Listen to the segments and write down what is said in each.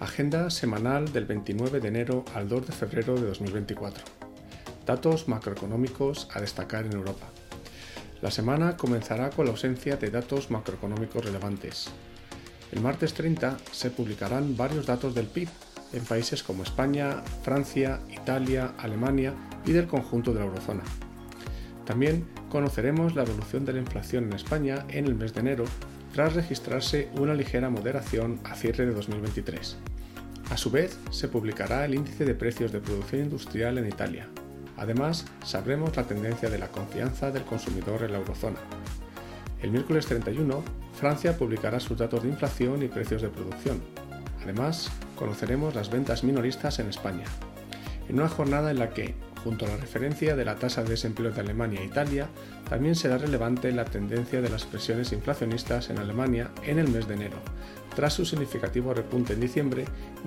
Agenda semanal del 29 de enero al 2 de febrero de 2024. Datos macroeconómicos a destacar en Europa. La semana comenzará con la ausencia de datos macroeconómicos relevantes. El martes 30 se publicarán varios datos del PIB en países como España, Francia, Italia, Alemania y del conjunto de la eurozona. También conoceremos la evolución de la inflación en España en el mes de enero tras registrarse una ligera moderación a cierre de 2023. A su vez, se publicará el índice de precios de producción industrial en Italia. Además, sabremos la tendencia de la confianza del consumidor en la eurozona. El miércoles 31, Francia publicará sus datos de inflación y precios de producción. Además, conoceremos las ventas minoristas en España. En una jornada en la que, junto a la referencia de la tasa de desempleo de Alemania e Italia, también será relevante la tendencia de las presiones inflacionistas en Alemania en el mes de enero, tras su significativo repunte en diciembre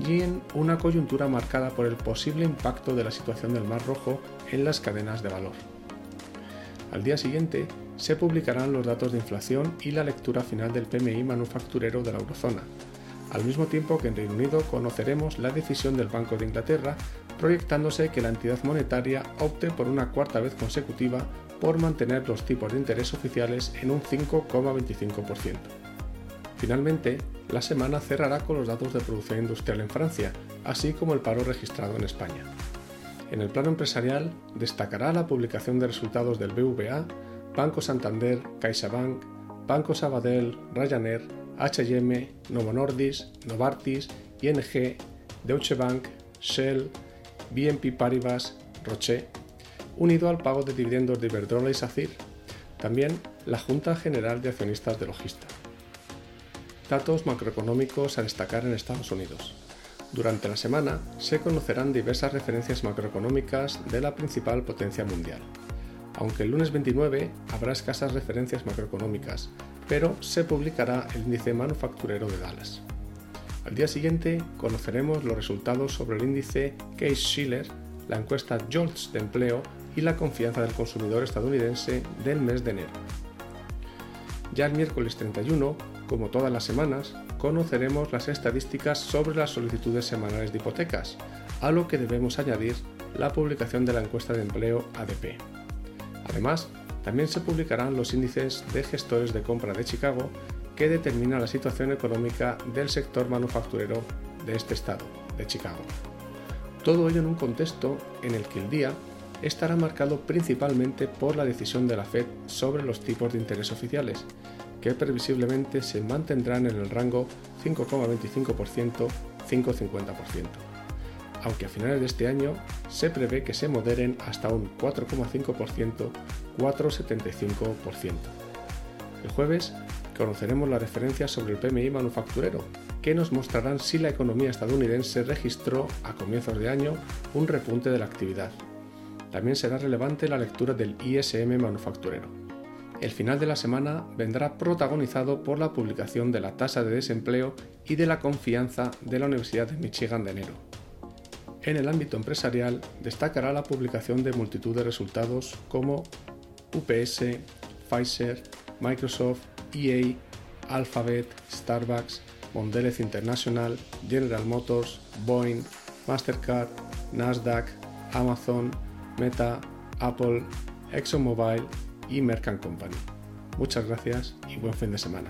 y en una coyuntura marcada por el posible impacto de la situación del Mar Rojo en las cadenas de valor. Al día siguiente se publicarán los datos de inflación y la lectura final del PMI manufacturero de la eurozona, al mismo tiempo que en Reino Unido conoceremos la decisión del Banco de Inglaterra proyectándose que la entidad monetaria opte por una cuarta vez consecutiva por mantener los tipos de interés oficiales en un 5,25%. Finalmente, la semana cerrará con los datos de producción industrial en Francia, así como el paro registrado en España. En el plano empresarial, destacará la publicación de resultados del BVA, Banco Santander, CaixaBank, Banco Sabadell, Ryanair, H&M, Novo Nordisk, Novartis, ING, Deutsche Bank, Shell, BNP Paribas, Roche, unido al pago de dividendos de Iberdrola y SACIR, también la Junta General de Accionistas de Logista. Datos macroeconómicos a destacar en Estados Unidos. Durante la semana se conocerán diversas referencias macroeconómicas de la principal potencia mundial. Aunque el lunes 29 habrá escasas referencias macroeconómicas, pero se publicará el índice manufacturero de Dallas. Al día siguiente conoceremos los resultados sobre el índice Case-Shiller, la encuesta JOLTS de empleo y la confianza del consumidor estadounidense del mes de enero. Ya el miércoles 31, como todas las semanas, conoceremos las estadísticas sobre las solicitudes semanales de hipotecas, a lo que debemos añadir la publicación de la encuesta de empleo ADP. Además, también se publicarán los índices de gestores de compra de Chicago que determinan la situación económica del sector manufacturero de este estado, de Chicago. Todo ello en un contexto en el que el día estará marcado principalmente por la decisión de la Fed sobre los tipos de interés oficiales, que previsiblemente se mantendrán en el rango 5,25%-5,50% aunque a finales de este año se prevé que se moderen hasta un 4,5%, 4,75%. El jueves conoceremos la referencia sobre el PMI manufacturero, que nos mostrarán si la economía estadounidense registró a comienzos de año un repunte de la actividad. También será relevante la lectura del ISM manufacturero. El final de la semana vendrá protagonizado por la publicación de la tasa de desempleo y de la confianza de la Universidad de Michigan de enero. En el ámbito empresarial destacará la publicación de multitud de resultados como UPS, Pfizer, Microsoft, EA, Alphabet, Starbucks, Mondelez International, General Motors, Boeing, Mastercard, Nasdaq, Amazon, Meta, Apple, ExxonMobil y Merck Company. Muchas gracias y buen fin de semana.